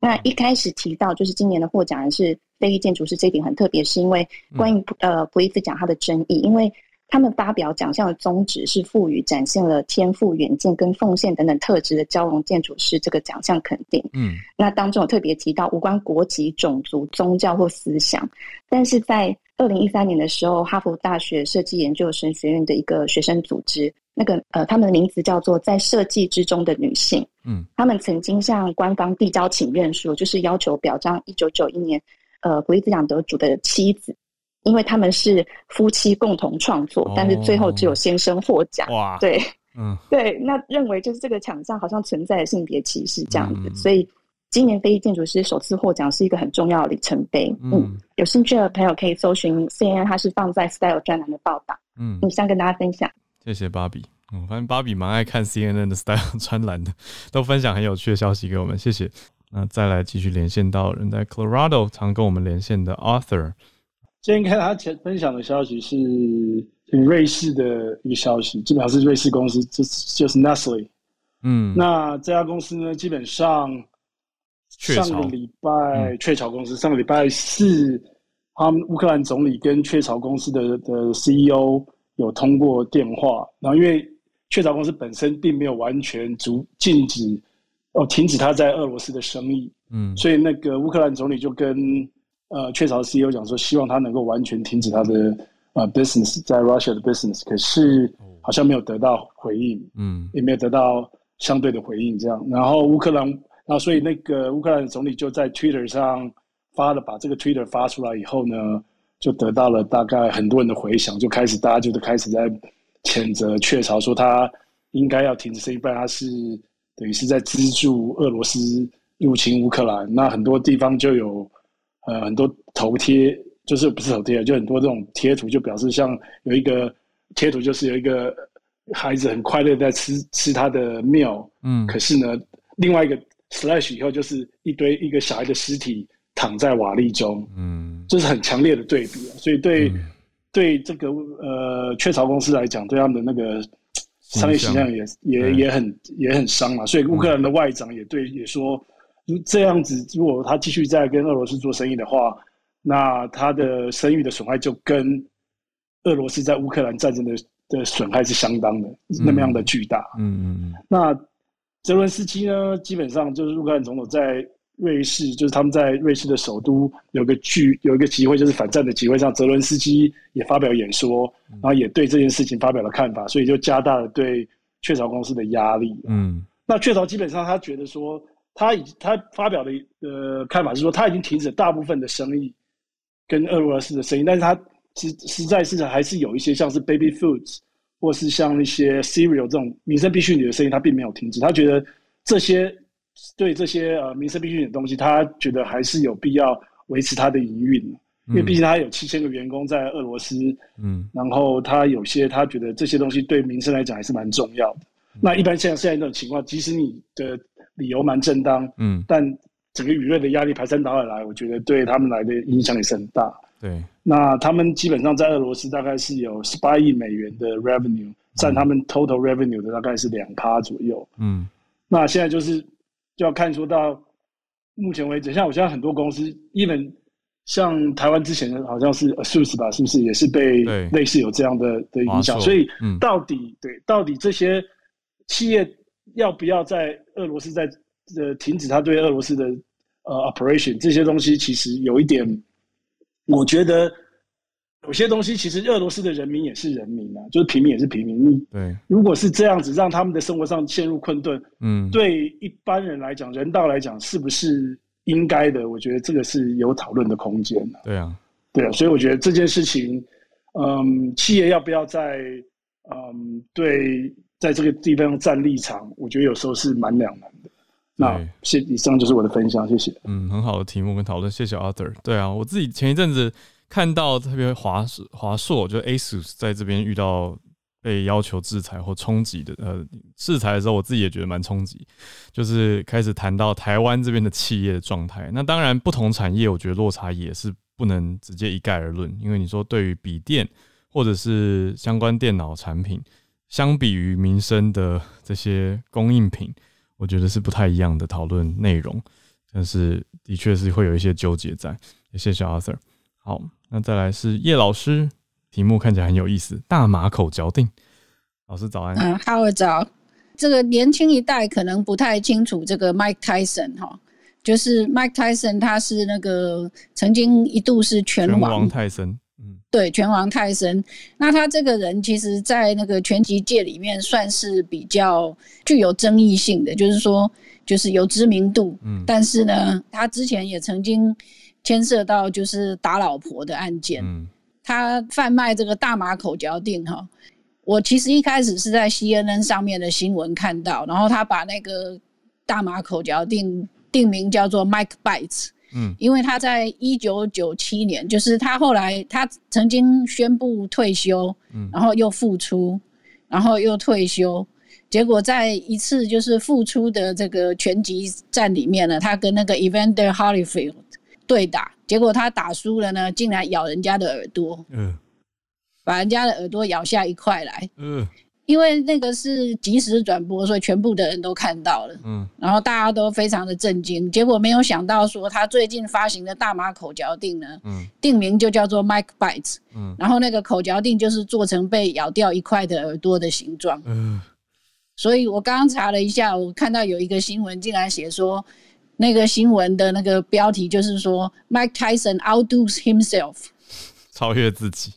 那一开始提到就是今年的获奖人是非裔建筑师，这一点很特别，是因为关于呃普利兹奖他的争议，因为。他们发表奖项的宗旨是赋予展现了天赋、远见跟奉献等等特质的交融建筑师这个奖项肯定。嗯，那当中有特别提到无关国籍、种族、宗教或思想。但是在二零一三年的时候，哈佛大学设计研究生学院的一个学生组织，那个呃，他们的名字叫做“在设计之中的女性”。嗯，他们曾经向官方递交请愿书，就是要求表彰一九九一年呃普利兹奖得主的妻子。因为他们是夫妻共同创作，但是最后只有先生获奖。哇，对，嗯，对，那认为就是这个奖项好像存在性别歧视这样子，所以今年非裔建筑师首次获奖是一个很重要的里程碑。嗯，有兴趣的朋友可以搜寻 CNN，它是放在 Style 专栏的报道。嗯，以上跟大家分享。谢谢芭比。嗯，反正芭比蛮爱看 CNN 的 Style 专栏的，都分享很有趣的消息给我们。谢谢。那再来继续连线到人在 Colorado 常跟我们连线的 Arthur。今天看他前分享的消息是瑞士的一个消息，基本上是瑞士公司，就是就是 Nestle。嗯，那这家公司呢，基本上上个礼拜雀巢。公司上个礼拜四，他们乌克兰总理跟雀巢公司的的 CEO 有通过电话，然后因为雀巢公司本身并没有完全足禁止哦停止他在俄罗斯的生意，嗯，所以那个乌克兰总理就跟呃，雀巢 CEO 讲说，希望他能够完全停止他的呃 business 在 Russia 的 business，可是好像没有得到回应，嗯，也没有得到相对的回应，这样。然后乌克兰，然后所以那个乌克兰总理就在 Twitter 上发了，把这个 Twitter 发出来以后呢，就得到了大概很多人的回响，就开始大家就都开始在谴责雀巢，说他应该要停止不然他是等于是在资助俄罗斯入侵乌克兰。那很多地方就有。呃，很多头贴就是不是头贴，就很多这种贴图，就表示像有一个贴图，就是有一个孩子很快乐在吃吃他的庙，嗯，可是呢，另外一个 slash 以后就是一堆一个小孩的尸体躺在瓦砾中，嗯，这是很强烈的对比，所以对对这个呃雀巢公司来讲，对他们的那个商业形象也也也很也很伤嘛，所以乌克兰的外长也对也说。这样子，如果他继续在跟俄罗斯做生意的话，那他的声誉的损害就跟俄罗斯在乌克兰战争的的损害是相当的，那么样的巨大。嗯嗯嗯。那泽伦斯基呢？基本上就是乌克兰总统在瑞士，就是他们在瑞士的首都有个聚有一个集会，就是反战的集会上，泽伦斯基也发表演说，然后也对这件事情发表了看法，所以就加大了对雀巢公司的压力。嗯。那雀巢基本上他觉得说。他已他发表的呃看法是说，他已经停止大部分的生意跟俄罗斯的生意，但是他实实在是还是有一些像是 baby foods 或是像一些 cereal 这种民生必需品的生意，他并没有停止。他觉得这些对这些呃民生必需品的东西，他觉得还是有必要维持它的营运，因为毕竟他有七千个员工在俄罗斯，嗯，然后他有些他觉得这些东西对民生来讲还是蛮重要的。那一般像现在这种情况，即使你的理由蛮正当，嗯，但整个舆论的压力排山倒海来，我觉得对他们来的影响也是很大。对，那他们基本上在俄罗斯大概是有十八亿美元的 revenue，占他们 total revenue 的大概是两趴左右。嗯，那现在就是就要看说到目前为止，像我现在很多公司，even 像台湾之前的好像是 ASUS 吧，是不是也是被类似有这样的的影响？所以到底对到底这些企业要不要在俄罗斯在呃停止他对俄罗斯的呃 operation 这些东西，其实有一点。我觉得有些东西其实俄罗斯的人民也是人民啊，就是平民也是平民。对，如果是这样子，让他们的生活上陷入困顿，嗯，对一般人来讲，人道来讲，是不是应该的？我觉得这个是有讨论的空间的。对啊，对啊，所以我觉得这件事情，嗯，企业要不要在嗯对在这个地方站立场，我觉得有时候是蛮两难的。那谢，以上就是我的分享，谢谢。嗯，很好的题目跟讨论，谢谢 Arthur。对啊，我自己前一阵子看到特别华华硕，就 ASUS 在这边遇到被要求制裁或冲击的呃制裁的时候，我自己也觉得蛮冲击，就是开始谈到台湾这边的企业的状态。那当然，不同产业我觉得落差也是不能直接一概而论，因为你说对于笔电或者是相关电脑产品，相比于民生的这些供应品。我觉得是不太一样的讨论内容，但是的确是会有一些纠结在。谢谢 Arthur。好，那再来是叶老师，题目看起来很有意思，大马口嚼定。老师早安。嗯，好早。这个年轻一代可能不太清楚这个 Mike Tyson 哈，就是 Mike Tyson，他是那个曾经一度是拳王泰森。对，拳王泰森，那他这个人其实，在那个拳击界里面算是比较具有争议性的，就是说，就是有知名度，嗯，但是呢，他之前也曾经牵涉到就是打老婆的案件，嗯，他贩卖这个大马口嚼定哈，我其实一开始是在 CNN 上面的新闻看到，然后他把那个大马口嚼定定名叫做 Mike Bites。嗯，因为他在一九九七年，就是他后来他曾经宣布退休，嗯，然后又复出，然后又退休，结果在一次就是复出的这个拳击战里面呢，他跟那个 Evander Holyfield 对打，结果他打输了呢，竟然咬人家的耳朵，嗯，把人家的耳朵咬下一块来，嗯。因为那个是即时转播，所以全部的人都看到了。嗯，然后大家都非常的震惊。结果没有想到说，他最近发行的大马口嚼定呢，嗯，定名就叫做 Mike Bites。嗯，然后那个口嚼定就是做成被咬掉一块的耳朵的形状。嗯，所以我刚刚查了一下，我看到有一个新闻竟然写说，那个新闻的那个标题就是说 Mike Tyson outdoes himself，超越自己。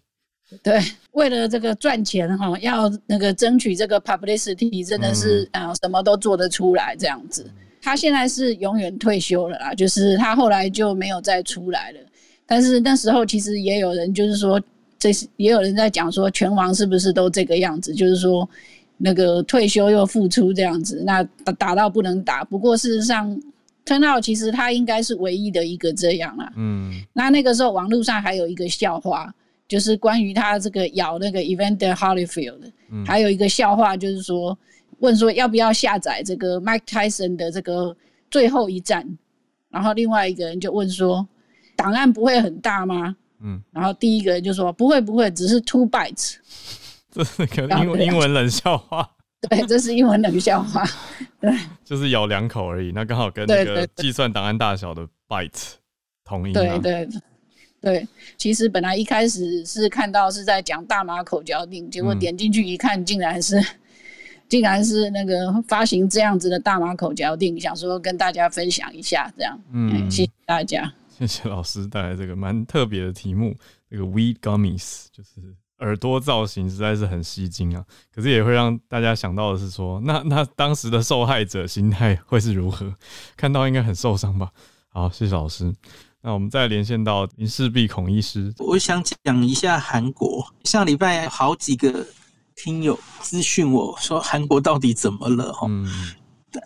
对，为了这个赚钱哈，要那个争取这个 publicity，真的是啊，什么都做得出来这样子。他现在是永远退休了啦，就是他后来就没有再出来了。但是那时候其实也有人就是说，这是也有人在讲说，拳王是不是都这个样子？就是说那个退休又复出这样子，那打打到不能打。不过事实上，turn out 其实他应该是唯一的一个这样啦。嗯，那那个时候网络上还有一个笑话。就是关于他这个咬那个 Evander Holyfield，还有一个笑话，就是说问说要不要下载这个 Mike Tyson 的这个最后一战，然后另外一个人就问说档案不会很大吗？嗯，然后第一个人就说不会不会，只是 two bytes。这是个英英文冷笑话。对，这是英文冷笑话。对，就是咬两口而已，那刚好跟那个计算档案大小的 byte 同音。对对。对，其实本来一开始是看到是在讲大马口嚼定，结果点进去一看，竟然是，竟然是那个发行这样子的大马口嚼定，想说跟大家分享一下，这样，嗯，谢谢大家，谢谢老师带来这个蛮特别的题目，这个 weed gummies 就是耳朵造型实在是很吸睛啊，可是也会让大家想到的是说，那那当时的受害者心态会是如何？看到应该很受伤吧？好，谢谢老师。那我们再连线到林世璧孔医师，我想讲一下韩国。上礼拜好几个听友咨询我说韩国到底怎么了？哈，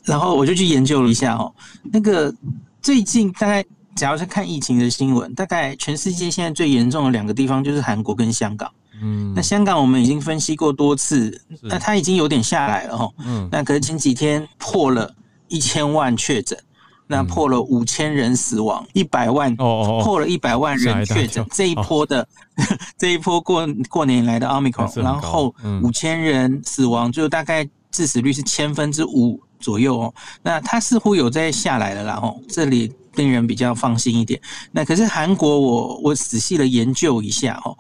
然后我就去研究了一下哦，那个最近大概，假如是看疫情的新闻，大概全世界现在最严重的两个地方就是韩国跟香港。嗯，那香港我们已经分析过多次，那它已经有点下来了哈。嗯，那可是前几天破了一千万确诊，那破了五千人死亡，一百万哦破了一百万人确诊，这一波的 这一波过过年来的奥密克戎，然后五千人死亡，就大概致死率是千分之五。左右哦，那它似乎有在下来了啦哦，这里令人比较放心一点。那可是韩国，我我仔细的研究一下哦，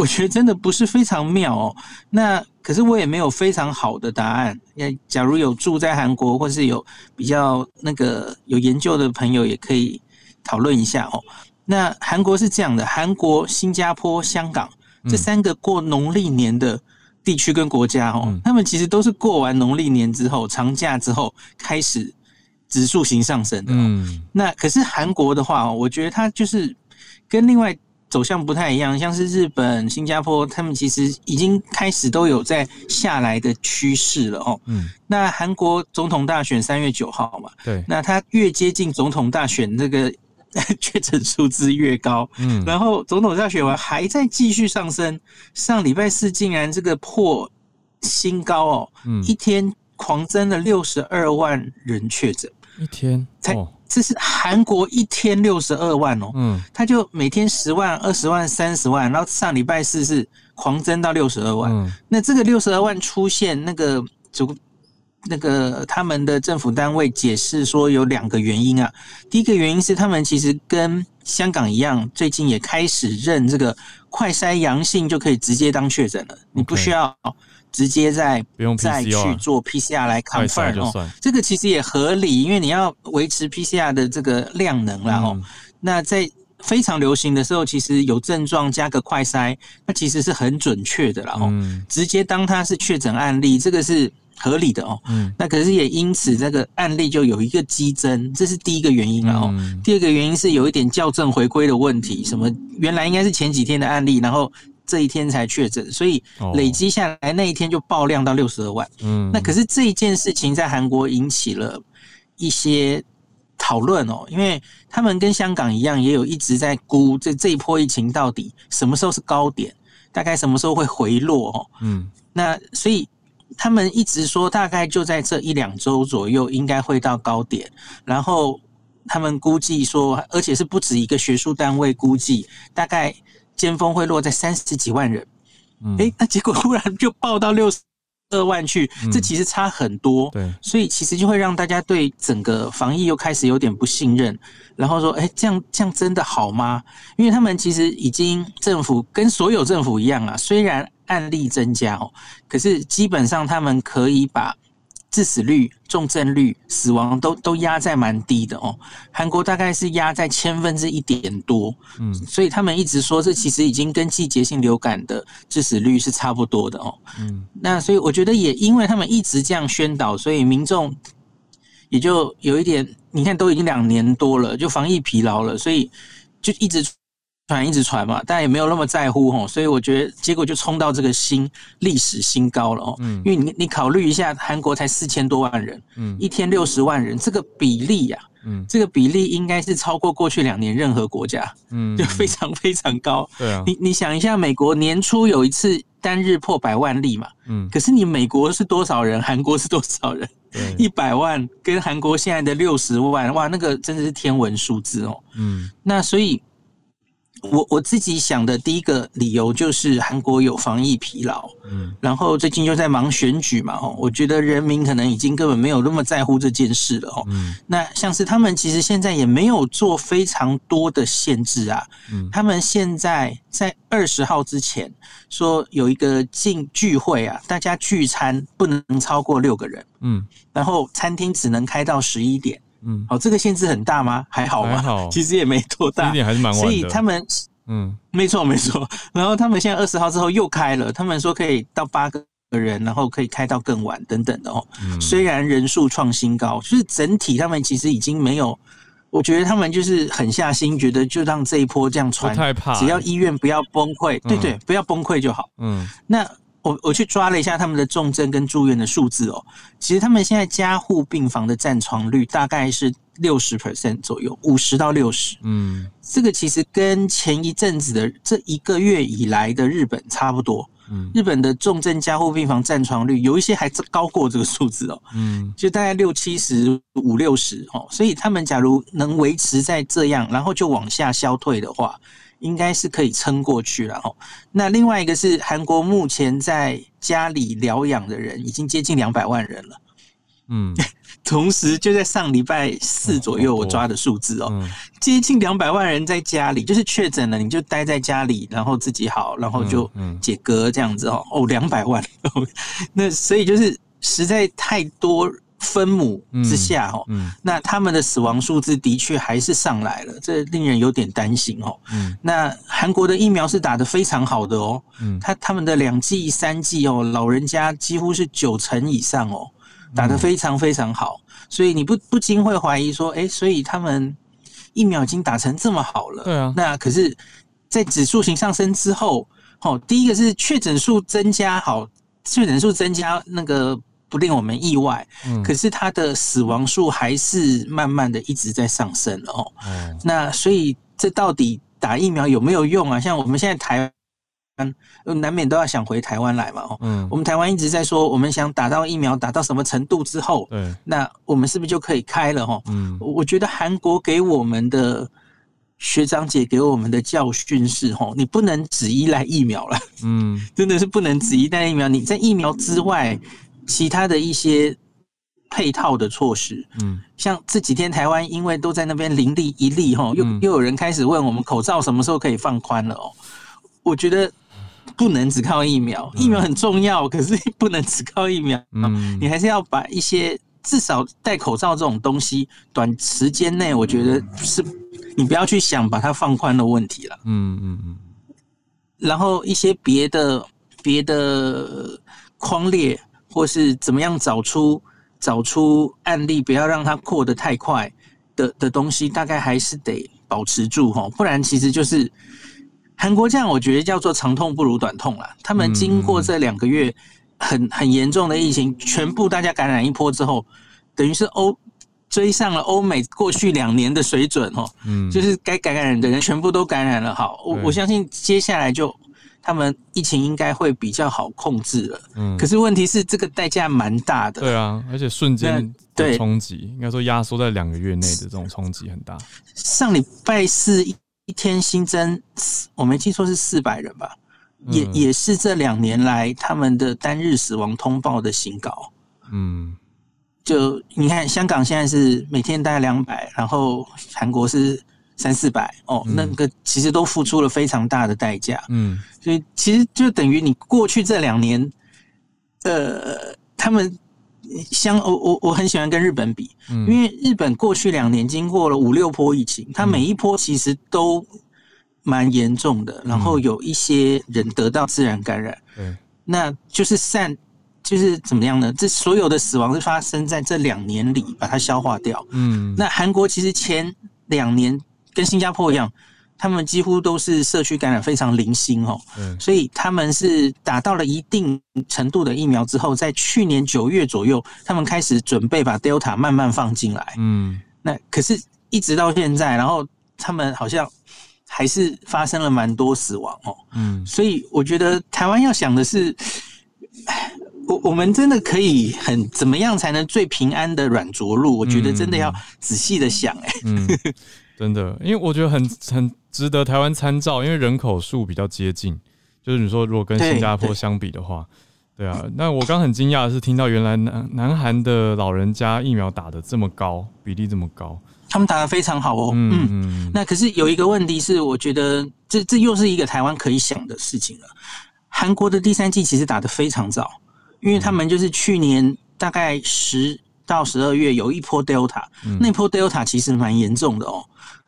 我觉得真的不是非常妙哦。那可是我也没有非常好的答案。那假如有住在韩国，或是有比较那个有研究的朋友，也可以讨论一下哦。那韩国是这样的，韩国、新加坡、香港这三个过农历年的。地区跟国家哦，他们其实都是过完农历年之后长假之后开始指数型上升的。嗯，那可是韩国的话，我觉得它就是跟另外走向不太一样，像是日本、新加坡，他们其实已经开始都有在下来的趋势了哦。嗯，那韩国总统大选三月九号嘛，对，那他越接近总统大选那个。确诊数字越高，嗯，然后总统大选完还在继续上升，上礼拜四竟然这个破新高哦，嗯，一天狂增了六十二万人确诊，一天？才这是韩国一天六十二万哦，嗯，他就每天十万、二十万、三十万，然后上礼拜四是狂增到六十二万，嗯，那这个六十二万出现那个主。那个他们的政府单位解释说有两个原因啊，第一个原因是他们其实跟香港一样，最近也开始认这个快筛阳性就可以直接当确诊了，你不需要直接再不用再去做 PCR 来 confirm 哦，这个其实也合理，因为你要维持 PCR 的这个量能了哦。那在非常流行的时候，其实有症状加个快筛，那其实是很准确的了哦，直接当它是确诊案例，这个是。合理的哦，嗯，那可是也因此这个案例就有一个激增，这是第一个原因了。哦，第二个原因是有一点校正回归的问题，什么原来应该是前几天的案例，然后这一天才确诊，所以累积下来那一天就爆量到六十二万。嗯，那可是这一件事情在韩国引起了一些讨论哦，因为他们跟香港一样，也有一直在估这这一波疫情到底什么时候是高点，大概什么时候会回落哦。嗯，那所以。他们一直说，大概就在这一两周左右，应该会到高点。然后他们估计说，而且是不止一个学术单位估计，大概尖峰会落在三十几万人。哎，那结果忽然就爆到六十二万去，这其实差很多。对，所以其实就会让大家对整个防疫又开始有点不信任。然后说，哎，这样这样真的好吗？因为他们其实已经政府跟所有政府一样啊，虽然。案例增加哦，可是基本上他们可以把致死率、重症率、死亡都都压在蛮低的哦。韩国大概是压在千分之一点多，嗯，所以他们一直说这其实已经跟季节性流感的致死率是差不多的哦。嗯，那所以我觉得也因为他们一直这样宣导，所以民众也就有一点，你看都已经两年多了，就防疫疲劳了，所以就一直。传一直传嘛，但也没有那么在乎吼，所以我觉得结果就冲到这个新历史新高了哦。嗯，因为你你考虑一下，韩国才四千多万人，嗯，一天六十万人，这个比例呀，嗯，这个比例应该是超过过去两年任何国家，嗯，就非常非常高。对啊，你你想一下，美国年初有一次单日破百万例嘛，嗯，可是你美国是多少人，韩国是多少人？一百万跟韩国现在的六十万，哇，那个真的是天文数字哦。嗯，那所以。我我自己想的第一个理由就是韩国有防疫疲劳，嗯，然后最近又在忙选举嘛，哦，我觉得人民可能已经根本没有那么在乎这件事了，哦，嗯，那像是他们其实现在也没有做非常多的限制啊，嗯，他们现在在二十号之前说有一个进聚会啊，大家聚餐不能超过六个人，嗯，然后餐厅只能开到十一点。嗯，好，这个限制很大吗？还好吗？其实也没多大，一点还是蛮所以他们，嗯，没错没错。然后他们现在二十号之后又开了，他们说可以到八个人，然后可以开到更晚等等的哦。虽然人数创新高，就是整体他们其实已经没有，我觉得他们就是狠下心，觉得就让这一波这样传，太怕，只要医院不要崩溃，对对，不要崩溃就好。嗯，那我我去抓了一下他们的重症跟住院的数字哦，其实他们现在加护病房的占床率大概是六十 percent 左右，五十到六十。嗯，这个其实跟前一阵子的这一个月以来的日本差不多。嗯，日本的重症加护病房占床率有一些还高过这个数字哦。嗯，就大概六七十五六十哦，所以他们假如能维持在这样，然后就往下消退的话。应该是可以撑过去了哦。那另外一个是韩国目前在家里疗养的人已经接近两百万人了。嗯，同时就在上礼拜四左右我抓的数字哦，接近两百万人在家里，就是确诊了你就待在家里，然后自己好，然后就解隔这样子哦。哦，两百万，那所以就是实在太多。分母之下哦，那他们的死亡数字的确还是上来了，这令人有点担心哦。那韩国的疫苗是打得非常好的哦，他他们的两剂、三剂哦，老人家几乎是九成以上哦，打得非常非常好，所以你不不禁会怀疑说，哎，所以他们疫苗已经打成这么好了，对啊。那可是，在指数型上升之后，哦，第一个是确诊数增加，好，确诊数增加那个。不令我们意外，嗯，可是它的死亡数还是慢慢的一直在上升哦。嗯那所以这到底打疫苗有没有用啊？像我们现在台湾，难免都要想回台湾来嘛。哦，嗯，我们台湾一直在说，我们想打到疫苗打到什么程度之后，对，那我们是不是就可以开了？哈，嗯，我觉得韩国给我们的学长姐给我们的教训是，哈，你不能只依赖疫苗了，嗯，真的是不能只依赖疫苗。你在疫苗之外。其他的一些配套的措施，嗯，像这几天台湾因为都在那边零例一例哈，又又有人开始问我们口罩什么时候可以放宽了哦。我觉得不能只靠疫苗，疫苗很重要，可是不能只靠疫苗，嗯，你还是要把一些至少戴口罩这种东西，短时间内我觉得是，你不要去想把它放宽的问题了，嗯嗯嗯，然后一些别的别的框列。或是怎么样找出找出案例，不要让它扩得太快的的东西，大概还是得保持住哈，不然其实就是韩国这样，我觉得叫做长痛不如短痛了。他们经过这两个月很很严重的疫情，全部大家感染一波之后，等于是欧追上了欧美过去两年的水准哦，嗯，就是该感染的人全部都感染了。好，我我相信接下来就。他们疫情应该会比较好控制了，嗯，可是问题是这个代价蛮大的，对啊，而且瞬间对。冲击，应该说压缩在两个月内的这种冲击很大。上礼拜四一一天新增，我没记错是四百人吧，也也是这两年来他们的单日死亡通报的新高，嗯，就你看香港现在是每天大概两百，然后韩国是。三四百哦，那个其实都付出了非常大的代价，嗯，所以其实就等于你过去这两年，呃，他们相我我我很喜欢跟日本比，因为日本过去两年经过了五六波疫情，它每一波其实都蛮严重的，然后有一些人得到自然感染，对，那就是散就是怎么样呢？这所有的死亡是发生在这两年里把它消化掉，嗯，那韩国其实前两年。跟新加坡一样，他们几乎都是社区感染非常零星哦，所以他们是打到了一定程度的疫苗之后，在去年九月左右，他们开始准备把 Delta 慢慢放进来。嗯，那可是一直到现在，然后他们好像还是发生了蛮多死亡哦。嗯，所以我觉得台湾要想的是，我我们真的可以很怎么样才能最平安的软着陆？我觉得真的要仔细的想，哎。真的，因为我觉得很很值得台湾参照，因为人口数比较接近。就是你说，如果跟新加坡相比的话，对啊。那我刚很惊讶的是，听到原来南南韩的老人家疫苗打的这么高，比例这么高，他们打的非常好哦。嗯嗯。那可是有一个问题是，我觉得这这又是一个台湾可以想的事情了。韩国的第三季其实打的非常早，因为他们就是去年大概十到十二月有一波 Delta，那波 Delta 其实蛮严重的哦。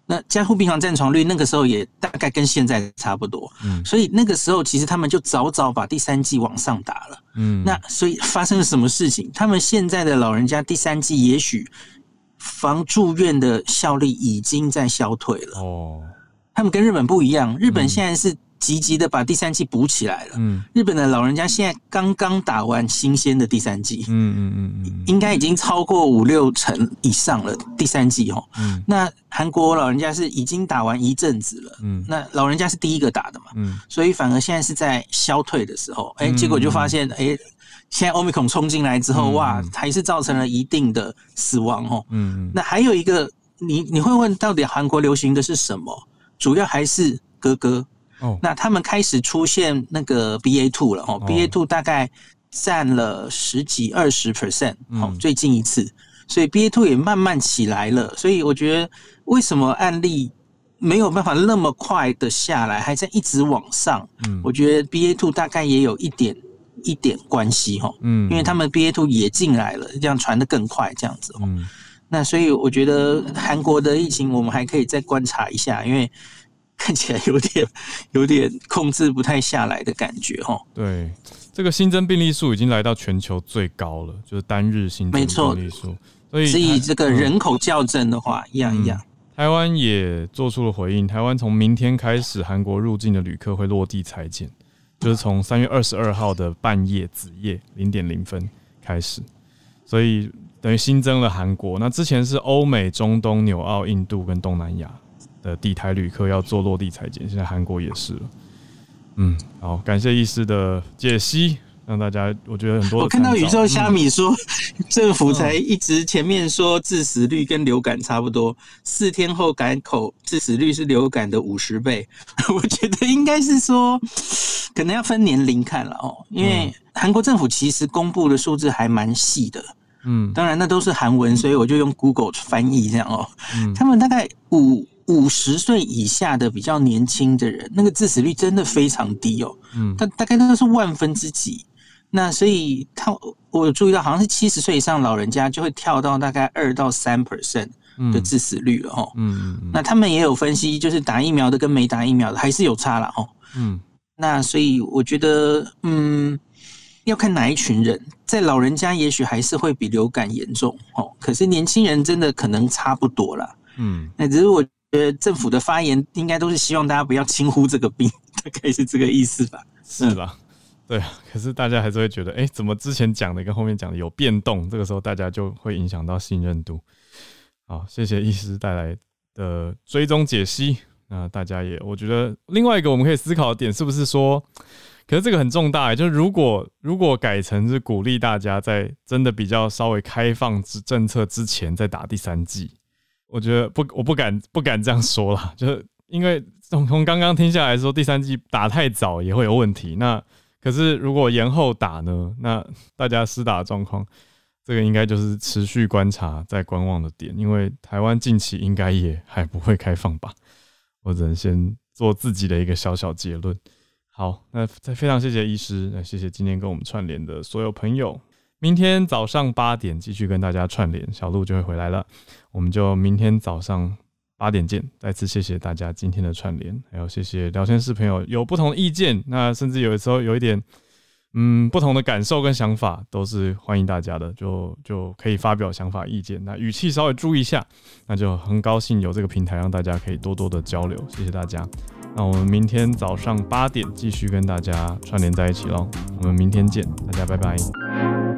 那加护病房占床率那个时候也大概跟现在差不多，嗯，所以那个时候其实他们就早早把第三季往上打了，嗯，那所以发生了什么事情？他们现在的老人家第三季也许防住院的效力已经在消退了，哦，他们跟日本不一样，日本现在是积极的把第三季补起来了。嗯，日本的老人家现在刚刚打完新鲜的第三季，嗯嗯嗯嗯，应该已经超过五六成以上了。第三季哦，嗯，那韩国老人家是已经打完一阵子了，嗯，那老人家是第一个打的嘛，嗯，所以反而现在是在消退的时候，哎，结果就发现，哎，现在欧米孔冲进来之后，哇，还是造成了一定的死亡哦，嗯，那还有一个，你你会问到底韩国流行的是什么？主要还是哥哥。那他们开始出现那个 BA two 了哦，BA two 大概占了十几二十 percent 哦，最近一次，所以 BA two 也慢慢起来了。所以我觉得为什么案例没有办法那么快的下来，还在一直往上？嗯，我觉得 BA two 大概也有一点一点关系哈，嗯，因为他们 BA two 也进来了，这样传的更快，这样子。嗯，那所以我觉得韩国的疫情我们还可以再观察一下，因为。看起来有点有点控制不太下来的感觉哈。对，这个新增病例数已经来到全球最高了，就是单日新增病例数。所以，以这个人口校正的话，一样一样。台湾也做出了回应，台湾从明天开始，韩国入境的旅客会落地裁剪，就是从三月二十二号的半夜子夜零点零分开始，所以等于新增了韩国。那之前是欧美、中东、纽澳、印度跟东南亚。的地台旅客要做落地裁剪，现在韩国也是了。嗯，好，感谢医师的解析，让大家我觉得很多。我看到宇宙虾米说，政府才一直前面说致死率跟流感差不多，四天后改口致死率是流感的五十倍。我觉得应该是说，可能要分年龄看了哦，因为韩国政府其实公布的数字还蛮细的。嗯，当然那都是韩文，所以我就用 Google 翻译这样哦。嗯，他们大概五。五十岁以下的比较年轻的人，那个致死率真的非常低哦。嗯，但大概都是万分之几。那所以他我有注意到，好像是七十岁以上老人家就会跳到大概二到三 percent 的致死率了哈。嗯嗯。那他们也有分析，就是打疫苗的跟没打疫苗的还是有差了哦。嗯。那所以我觉得，嗯，要看哪一群人，在老人家也许还是会比流感严重哦。可是年轻人真的可能差不多了。嗯。那只是我。呃，政府的发言应该都是希望大家不要轻忽这个病，大概是这个意思吧？是吧？对啊。可是大家还是会觉得，哎，怎么之前讲的跟后面讲的有变动？这个时候大家就会影响到信任度。好，谢谢医师带来的追踪解析。那大家也，我觉得另外一个我们可以思考的点，是不是说，可是这个很重大，就是如果如果改成是鼓励大家在真的比较稍微开放之政策之前再打第三剂。我觉得不，我不敢不敢这样说了，就是因为从从刚刚听下来说，第三季打太早也会有问题。那可是如果延后打呢？那大家施打状况，这个应该就是持续观察、在观望的点。因为台湾近期应该也还不会开放吧？我只能先做自己的一个小小结论。好，那再非常谢谢医师，那谢谢今天跟我们串联的所有朋友。明天早上八点继续跟大家串联，小鹿就会回来了。我们就明天早上八点见。再次谢谢大家今天的串联，还有谢谢聊天室朋友有不同的意见，那甚至有的时候有一点嗯不同的感受跟想法，都是欢迎大家的，就就可以发表想法意见。那语气稍微注意一下，那就很高兴有这个平台让大家可以多多的交流。谢谢大家。那我们明天早上八点继续跟大家串联在一起喽。我们明天见，大家拜拜。